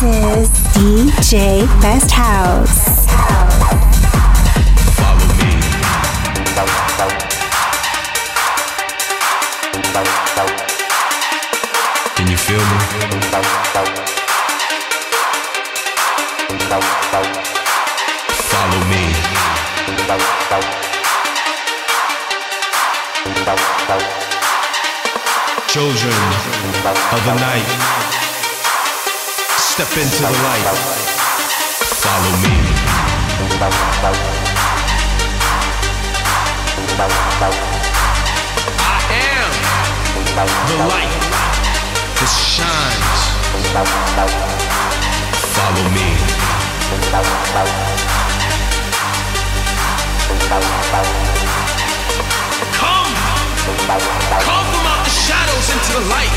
This is DJ Best House. Can you feel me? Follow me. Children of the night. Step into the light. Follow me. I am the light that shines. Follow me. Come, come from out the shadows into the light.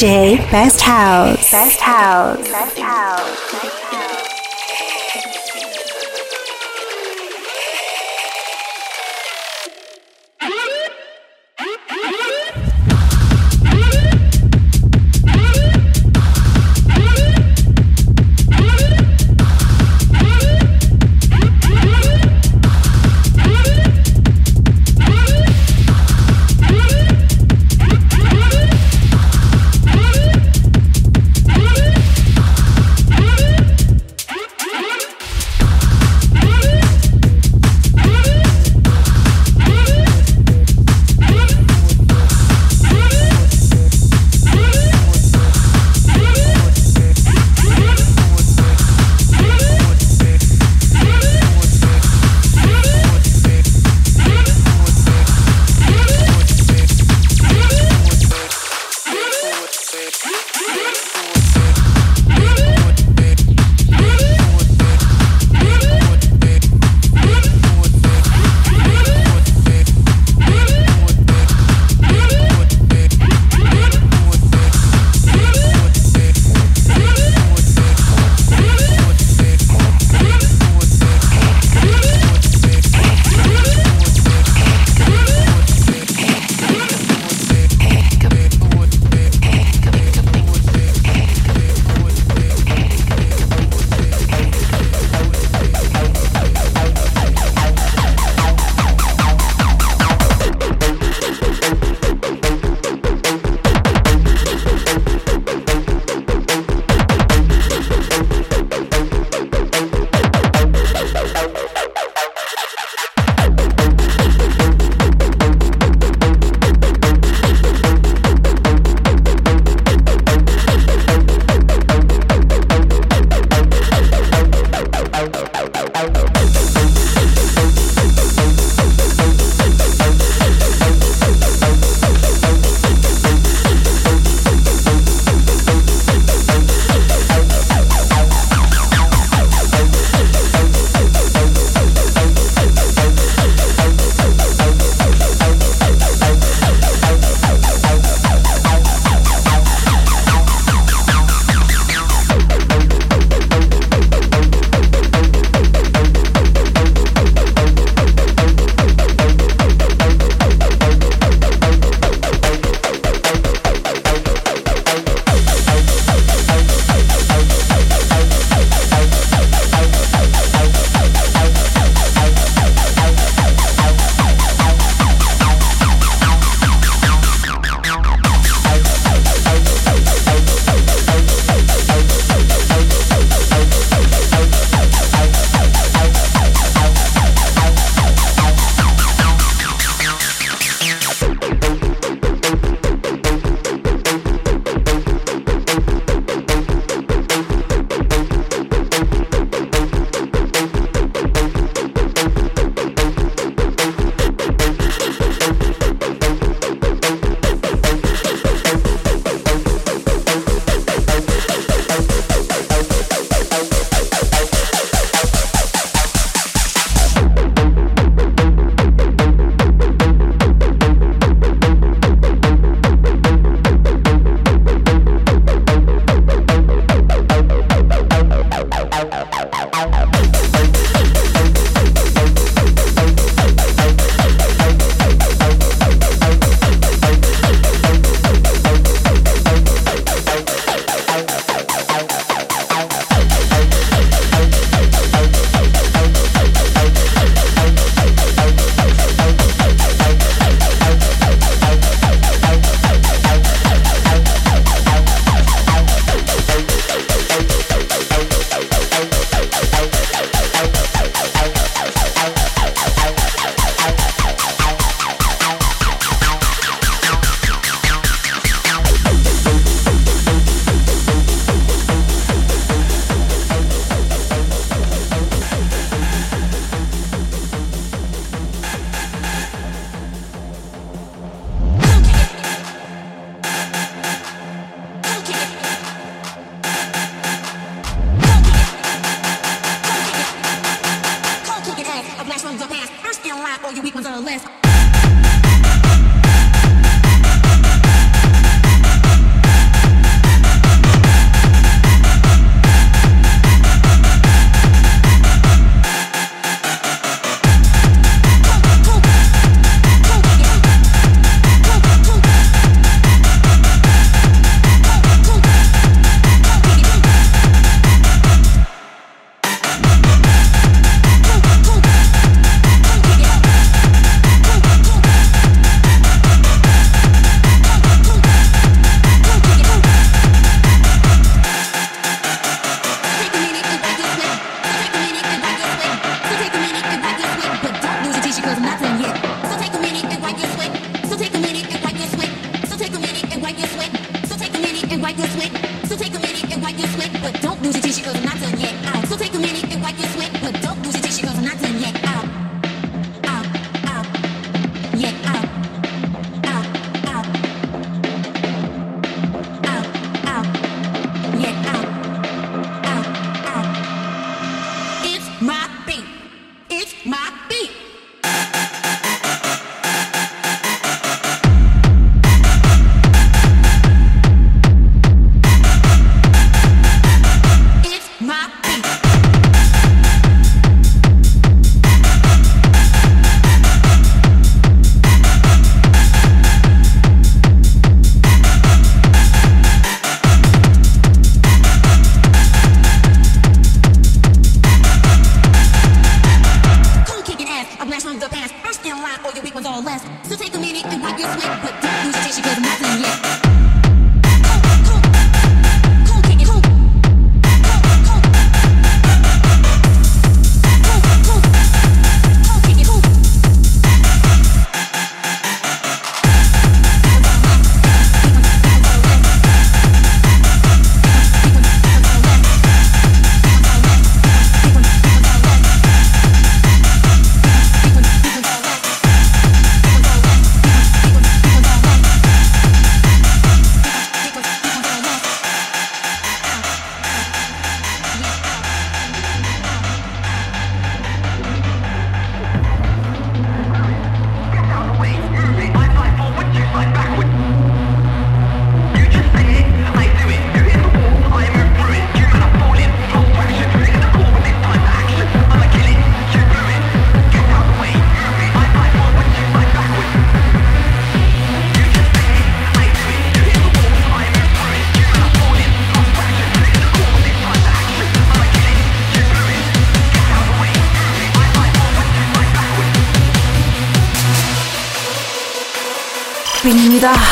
DJ Best House. Best House. Best House. Best House.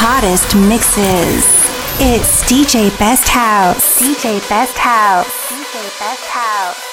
Hottest mixes. It's DJ Best House. DJ Best House. DJ Best House.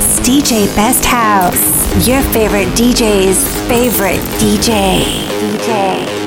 DJ Best House, your favorite DJ's favorite DJ. DJ.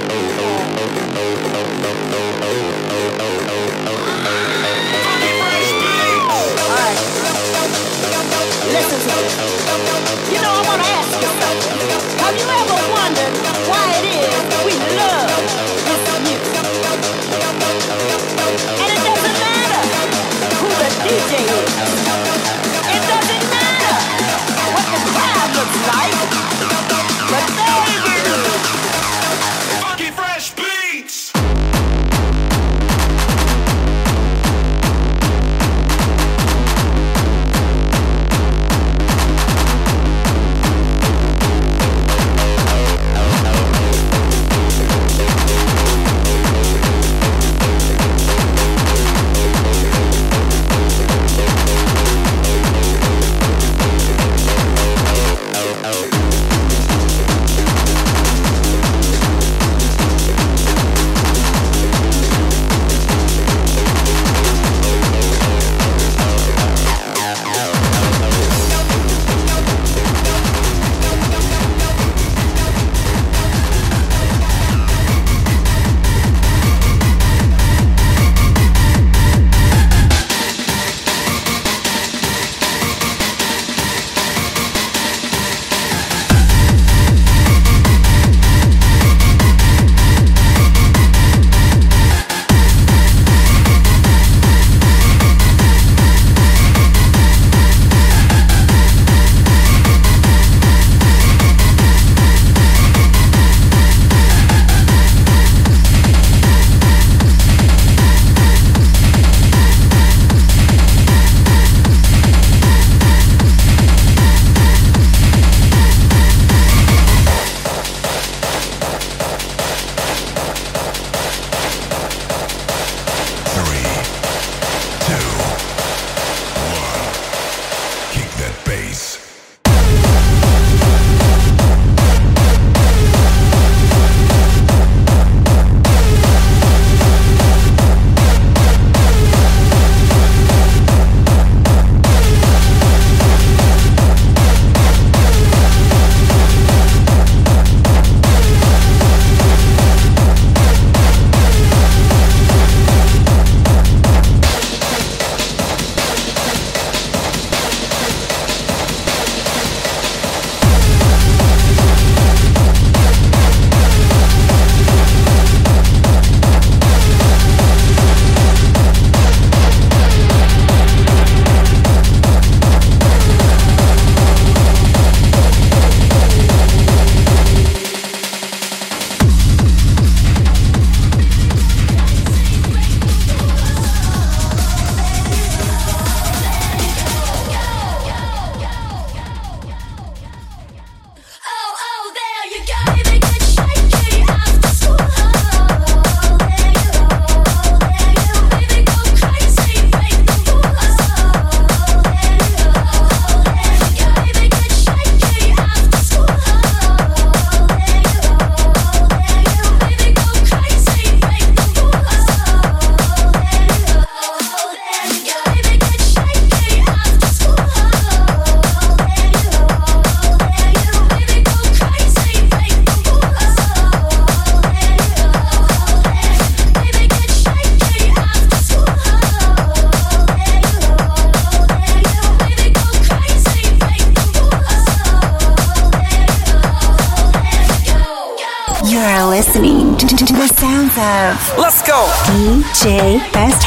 Let's go. DJ Best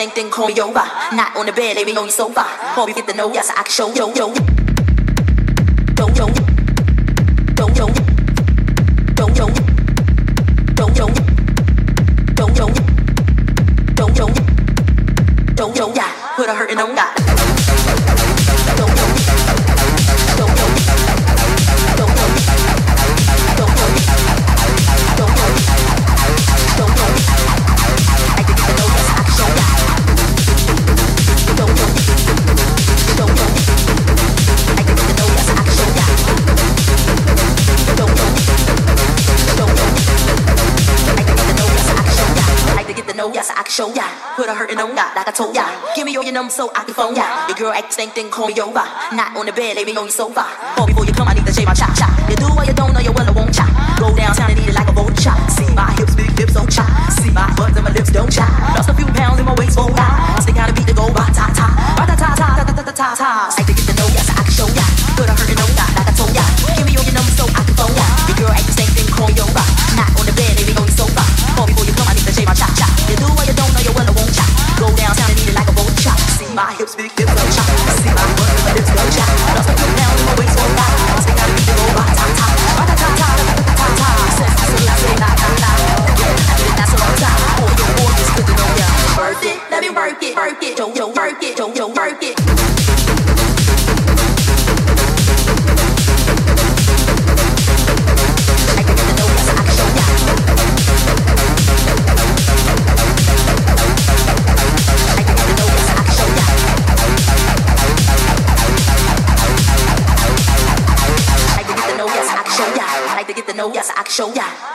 same thing, call me over. Not on the bed, lay me on your sofa. Hope you get the know, yes, I can show, you. shoulda no like I told ya. Give me your, your number so I can phone ya. The girl act same thing, call me over. Not on the bed, lay me on your sofa. Before you come, I need to shave my cha cha. You do what you don't know, you will I won't cha. Go downtown and eat it like a bowl chop. See my hips, big hips, so cha. See my butt and my lips don't cha. Lost a few pounds in my waist, oh Đủ!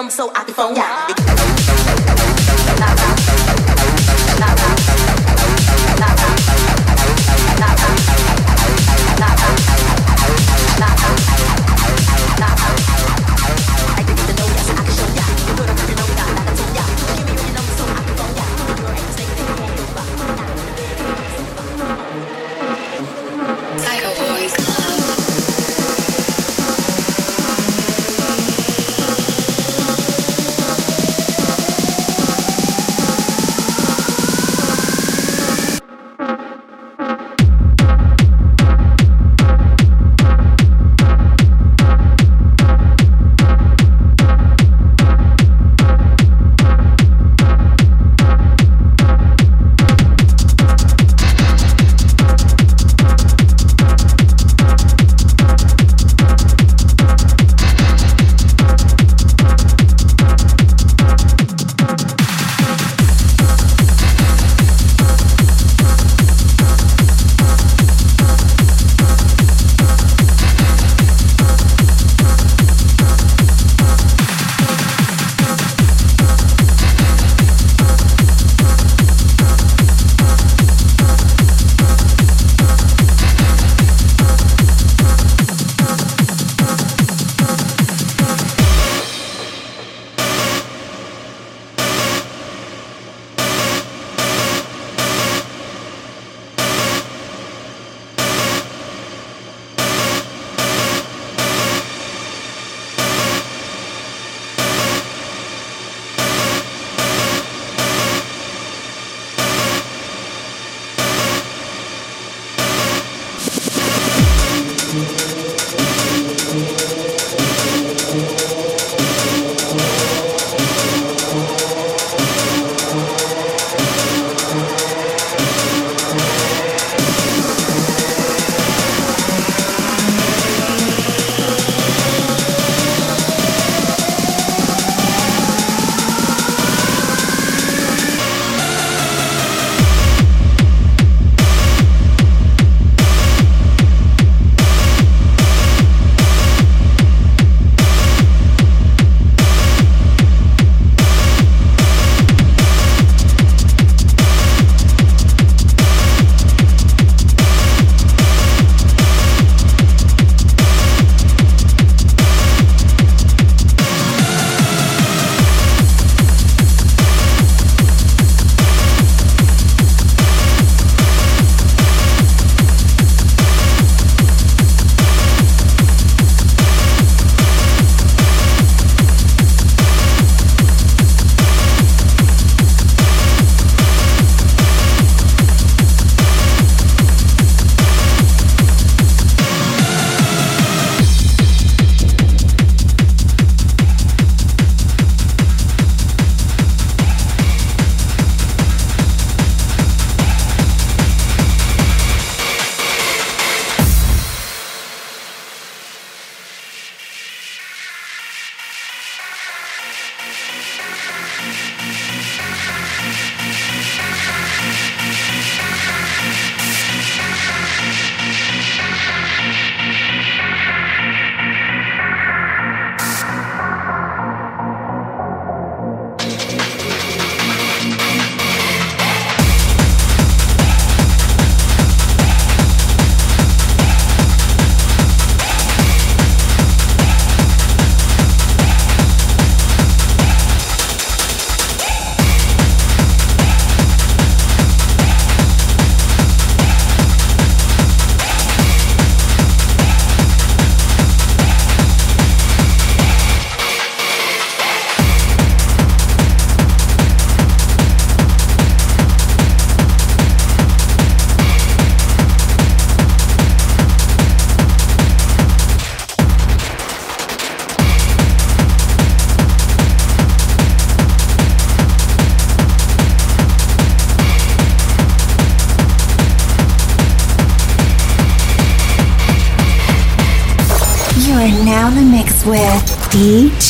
them so I can phone ya.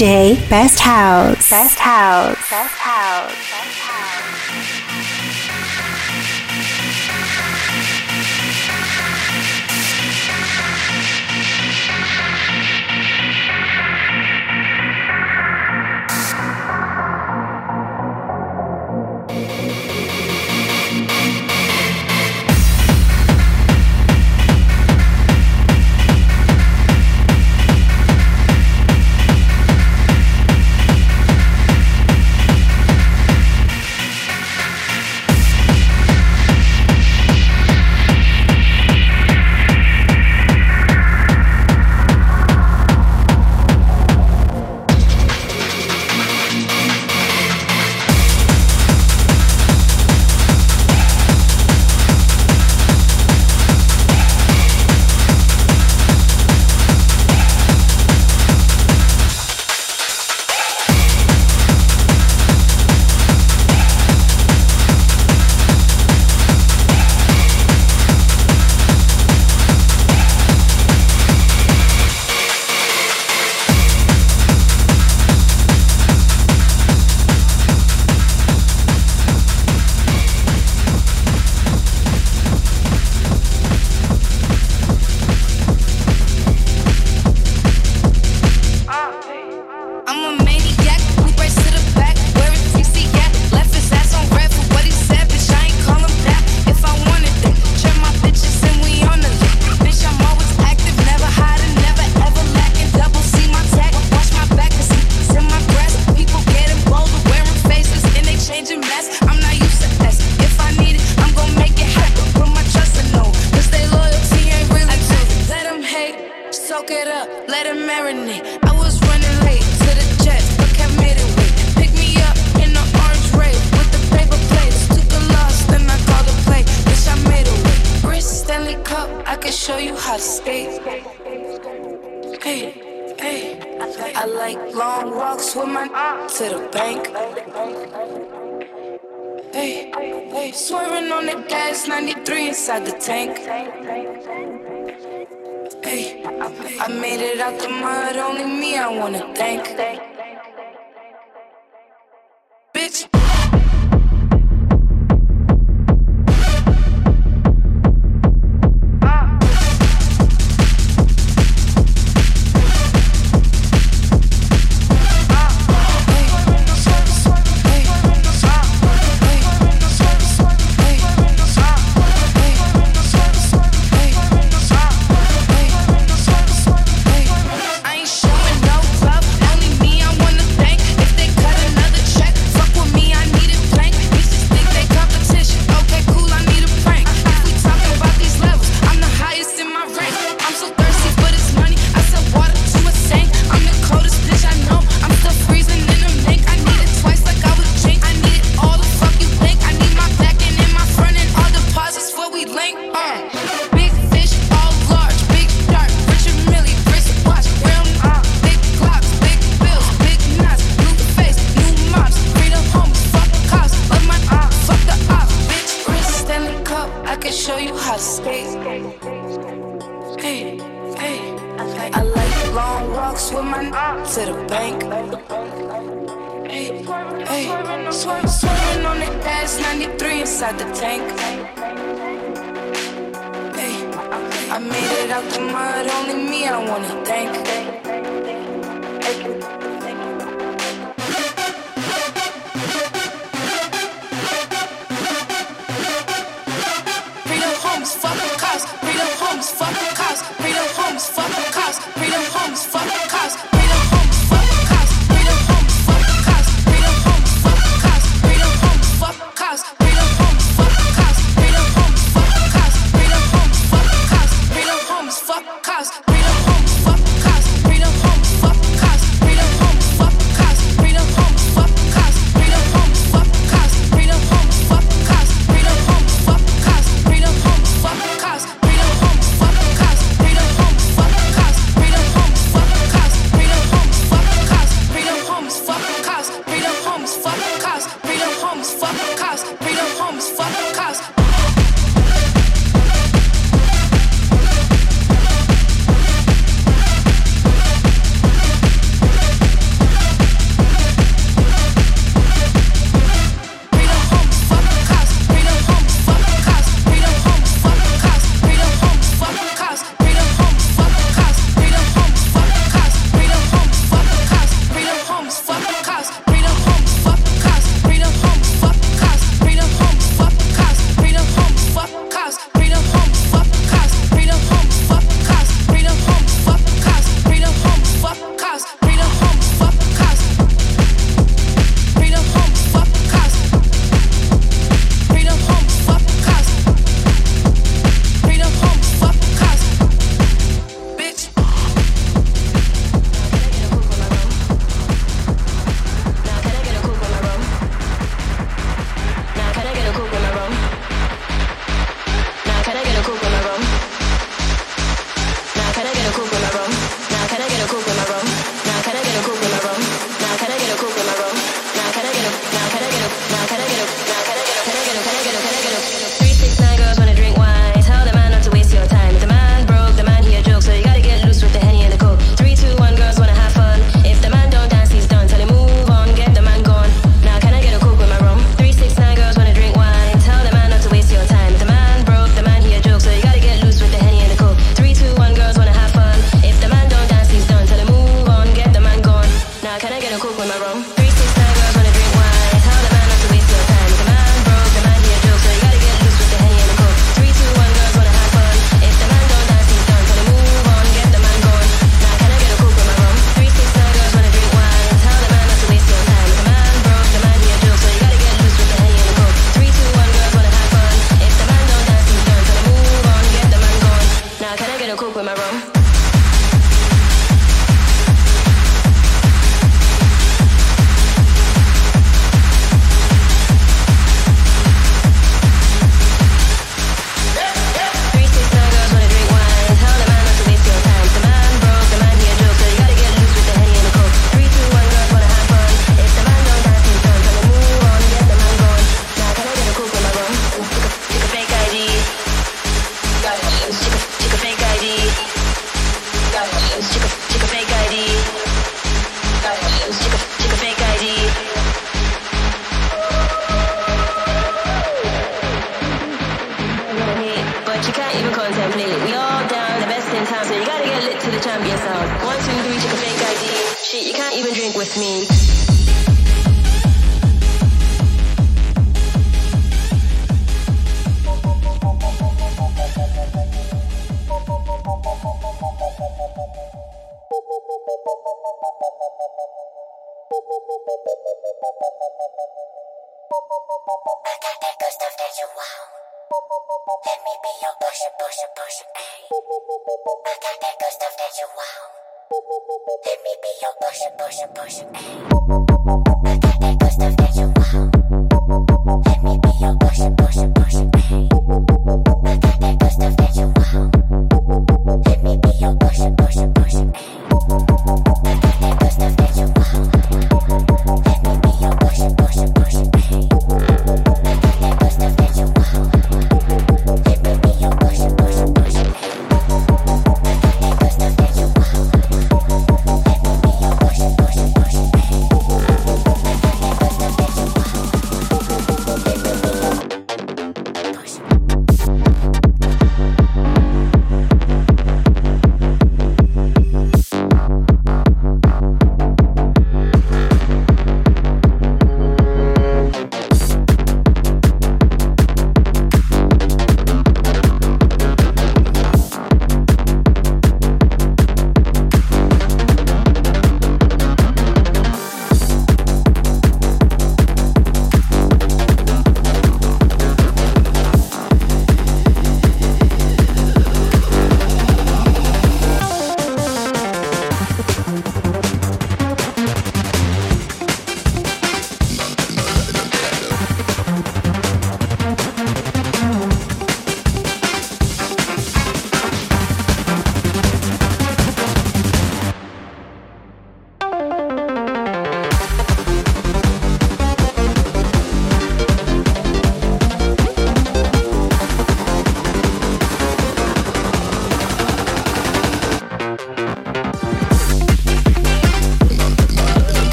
Best House. Best House.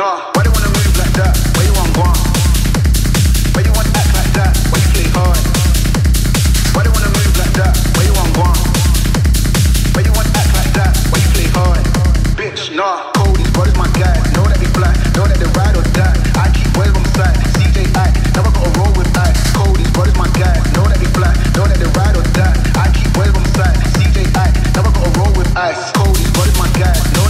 nah. Why you wanna move like that? Why you want gone? Why you wanna act like that? Why you play hard? Why you wanna move like that? Why you want gone? Why you wanna act like that? Why you play hard? Bitch, nah. Cold brothers, my guy. Know that they fly. Know that they ride or die. I keep boys. CJ I. Now I gotta roll with I. Cold brothers, my guy. Know that they fly. Know that they ride or die. I keep boys. CJ I. Now I gotta roll with ice. Cold brothers, my guy. Know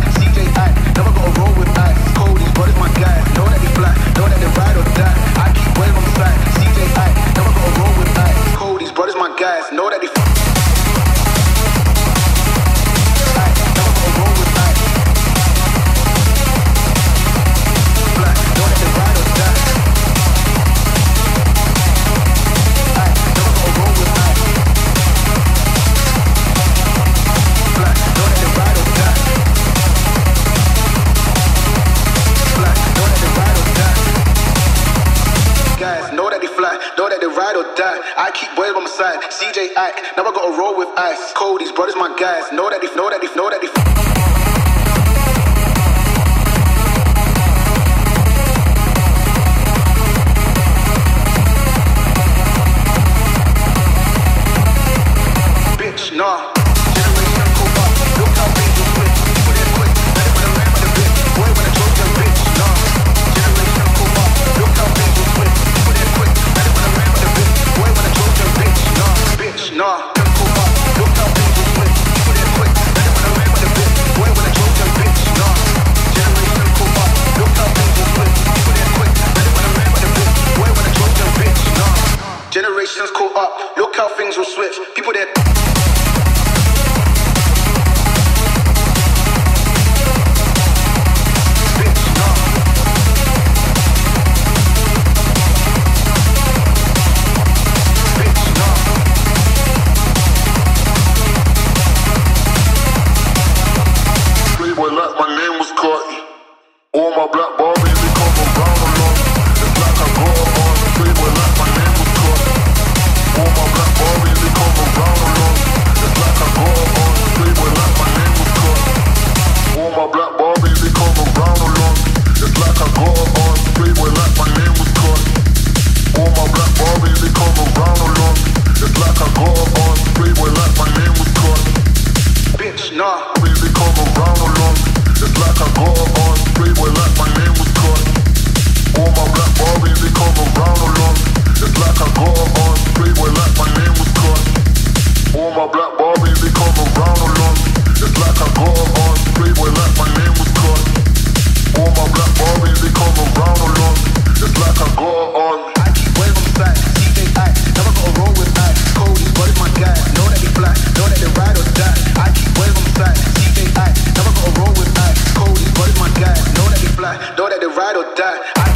CJ, I'm side. CJ now I gotta roll with ice. Cody's brothers my guys. Know that they know that they know that they. die. Know that they ride or die. I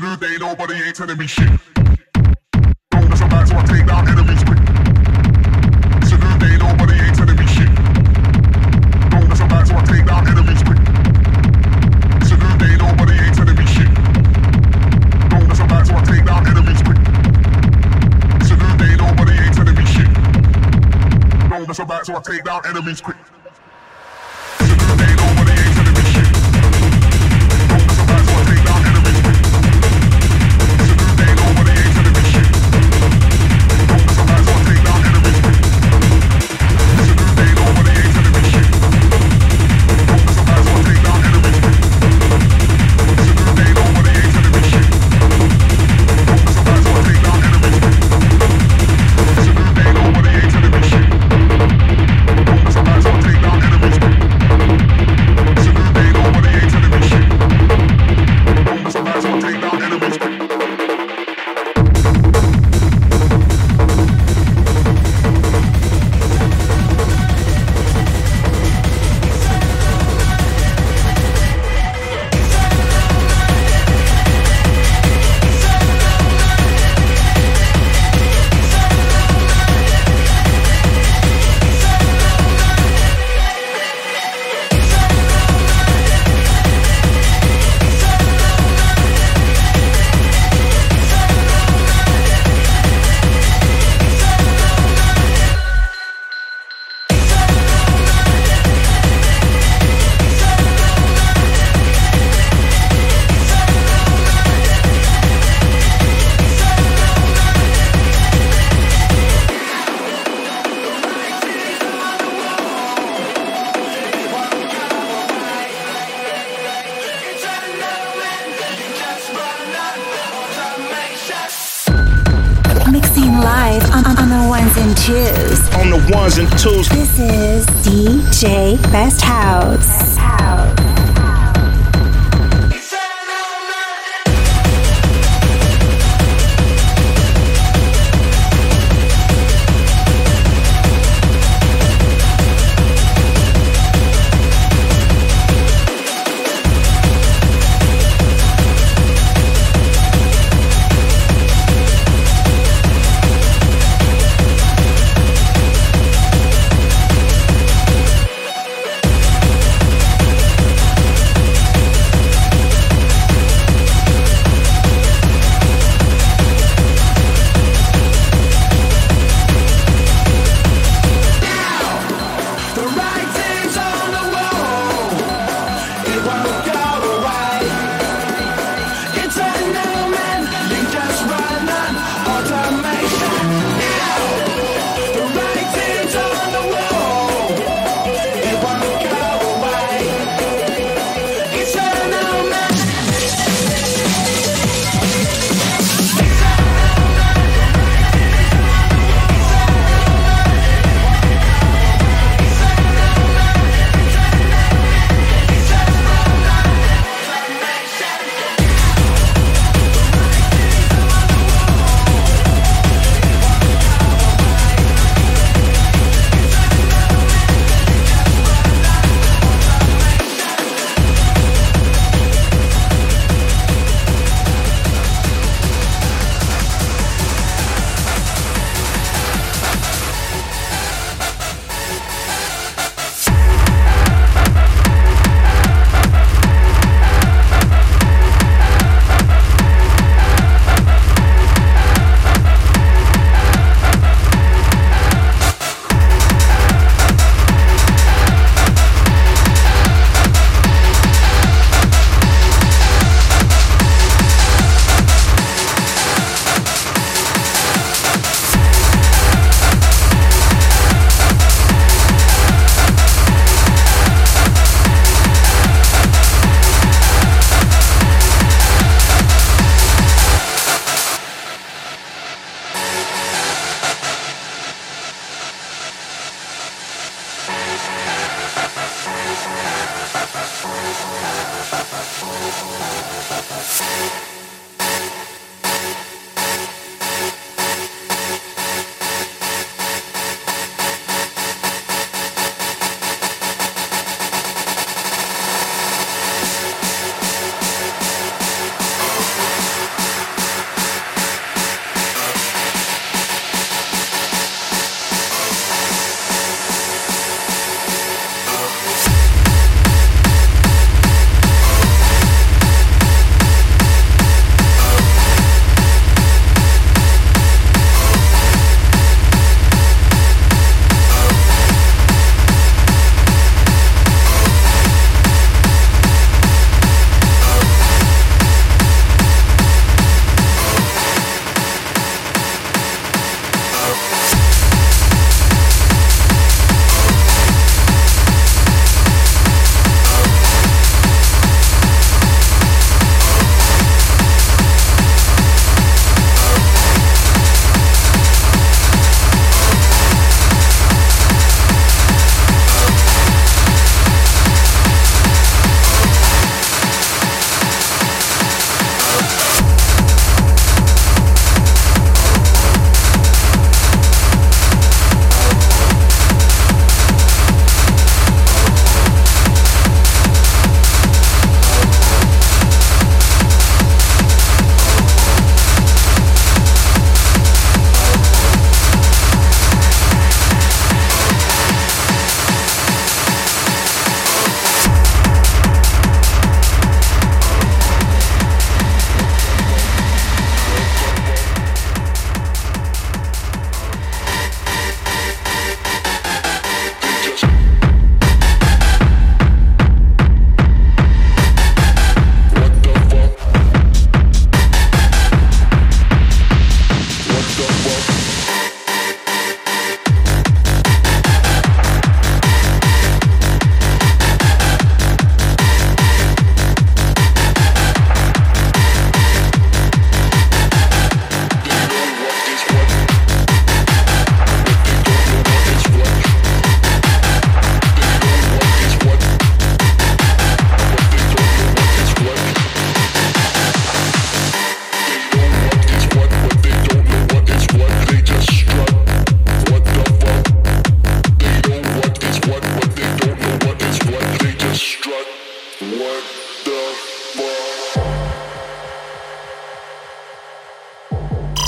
new day, nobody ain't telling me shit.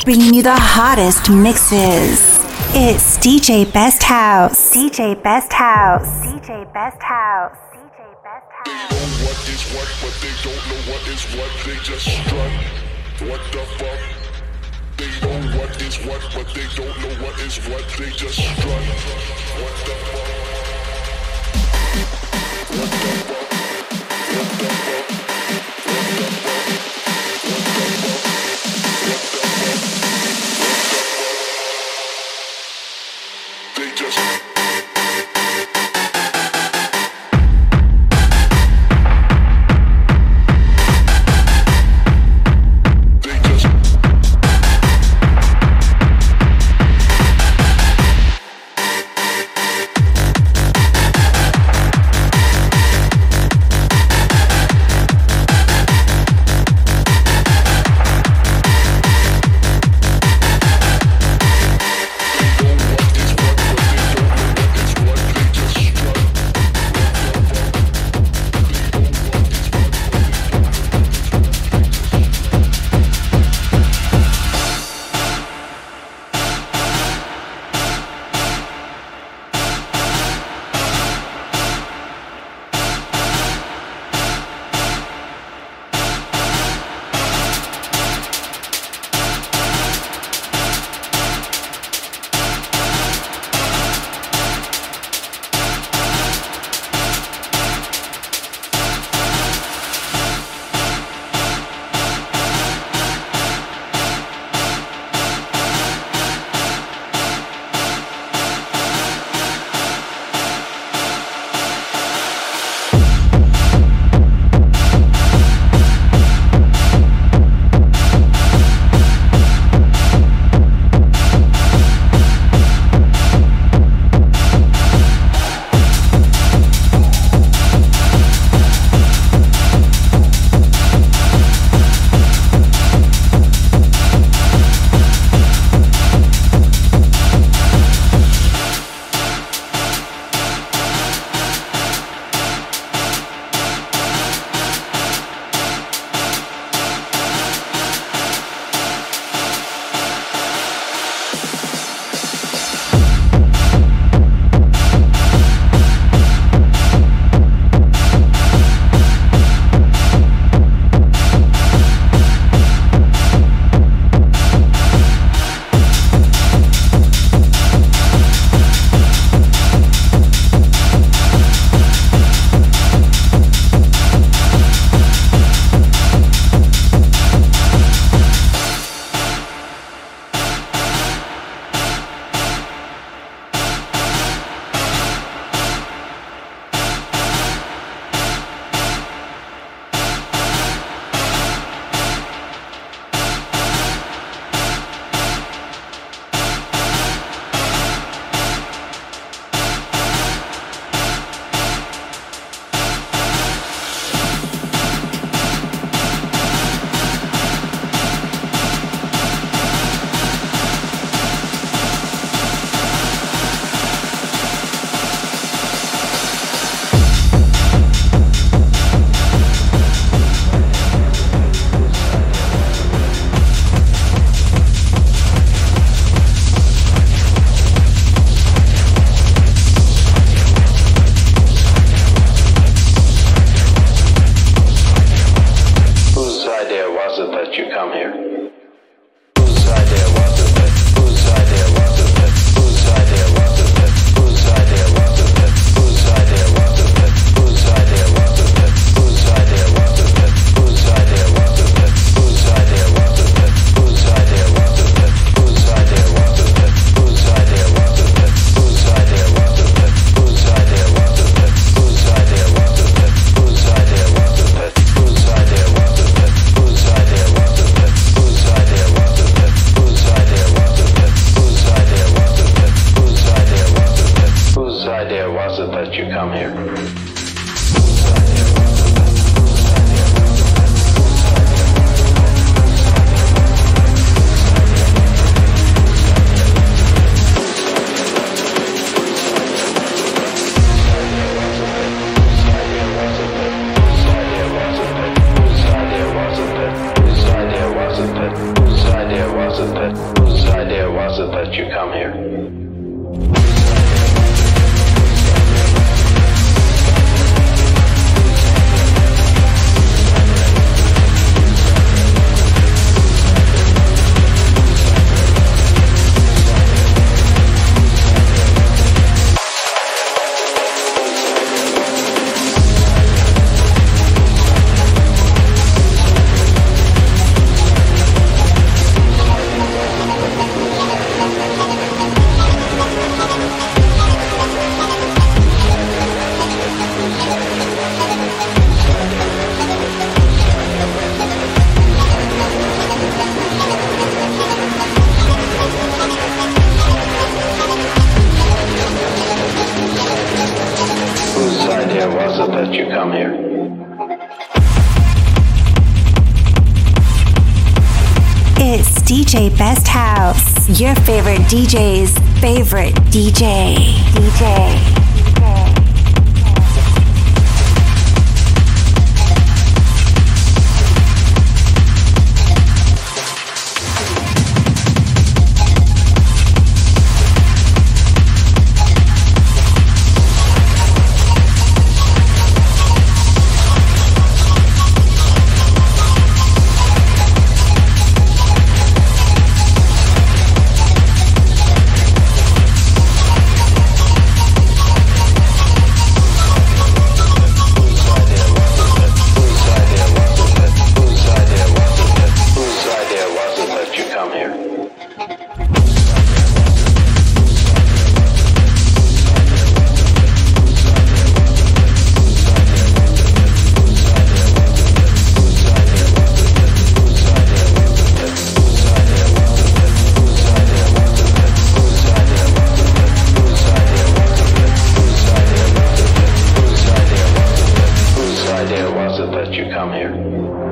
Bringing you the hottest mixes. It's DJ Best House. DJ Best House. DJ Best House. DJ Best House. what is what, but they don't know what is what. They just strut. What the fuck? They know what is what, but they don't know what is what. They just strut. What the fuck? What the fuck? What the fuck? What the fuck? They just. DJ's favorite DJ. down here.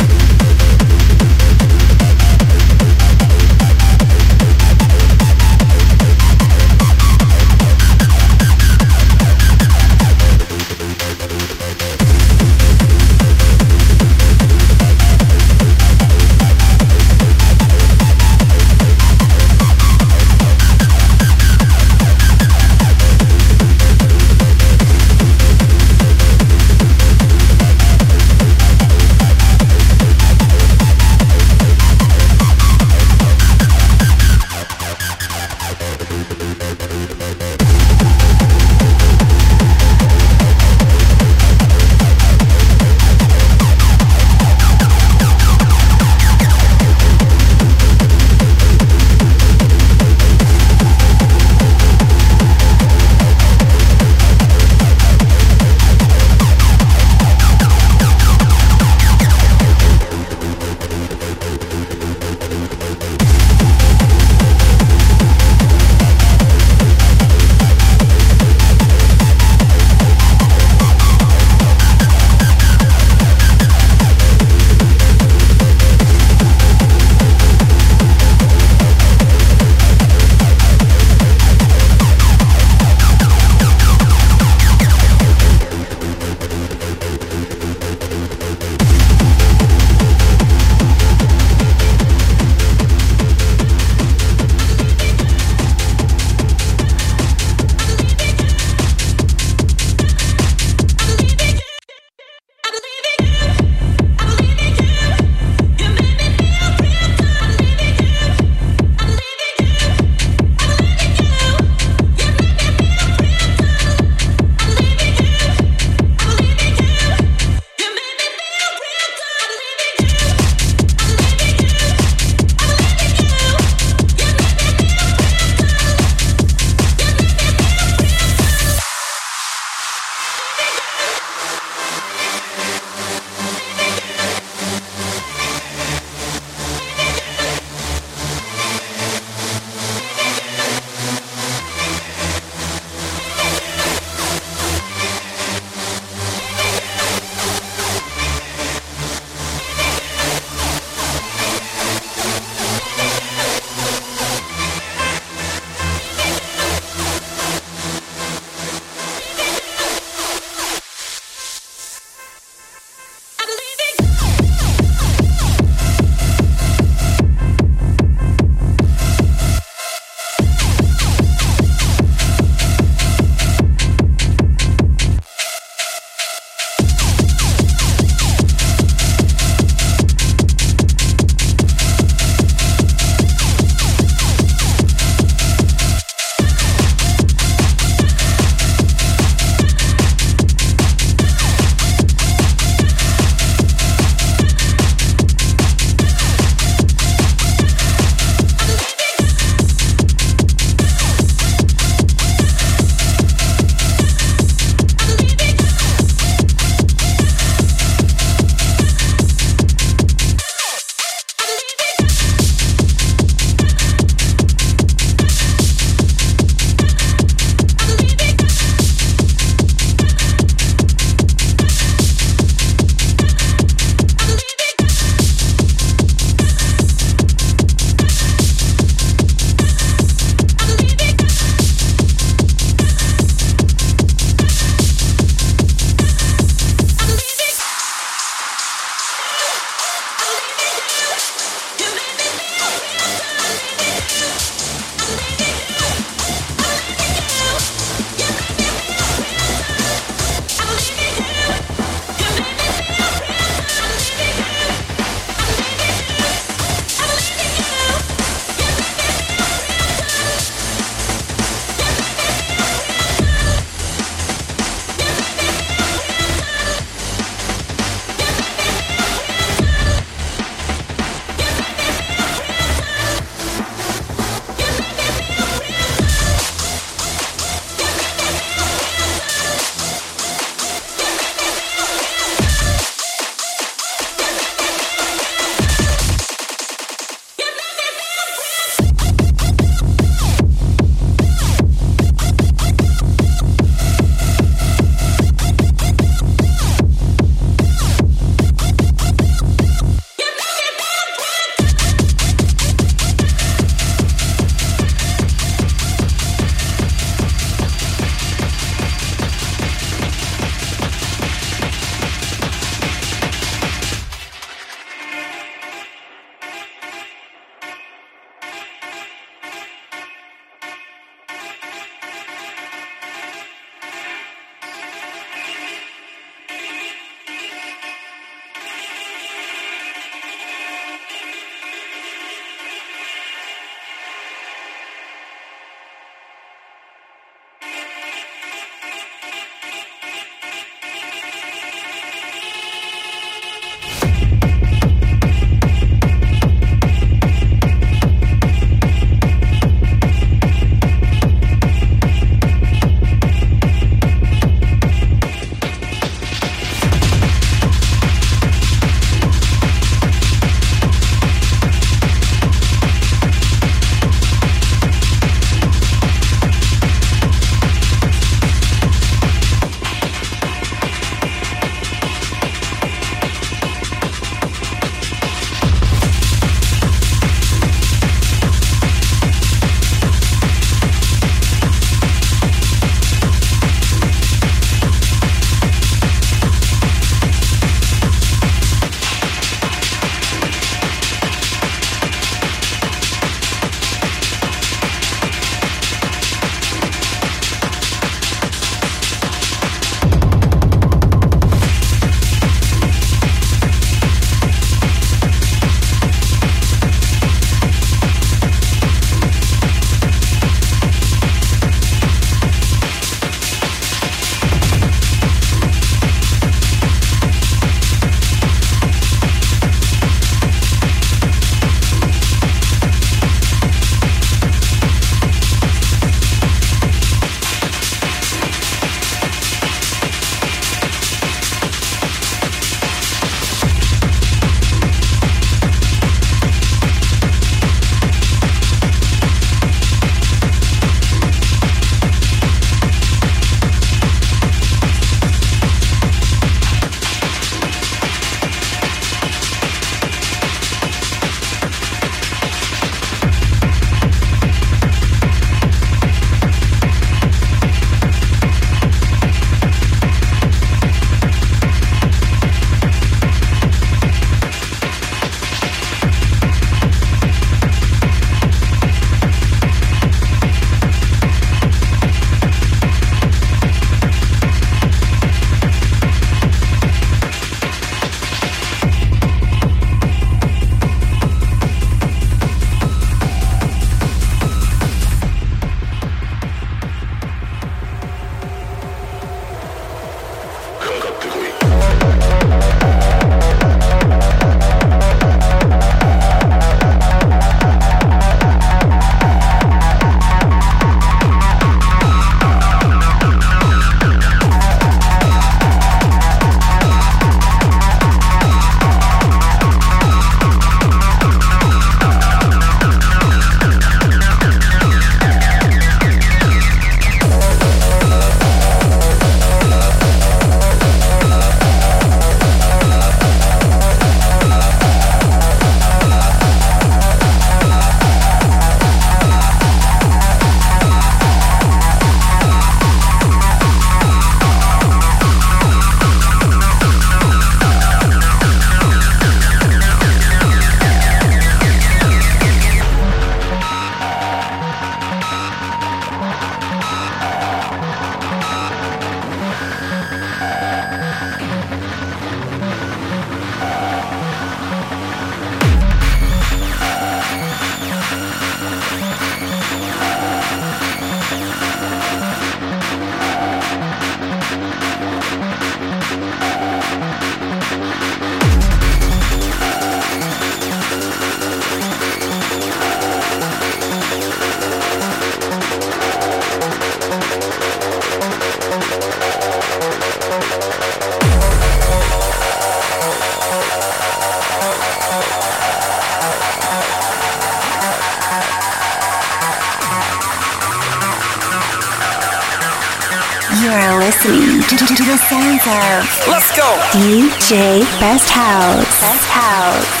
Of Let's go. DJ Best House. Best House.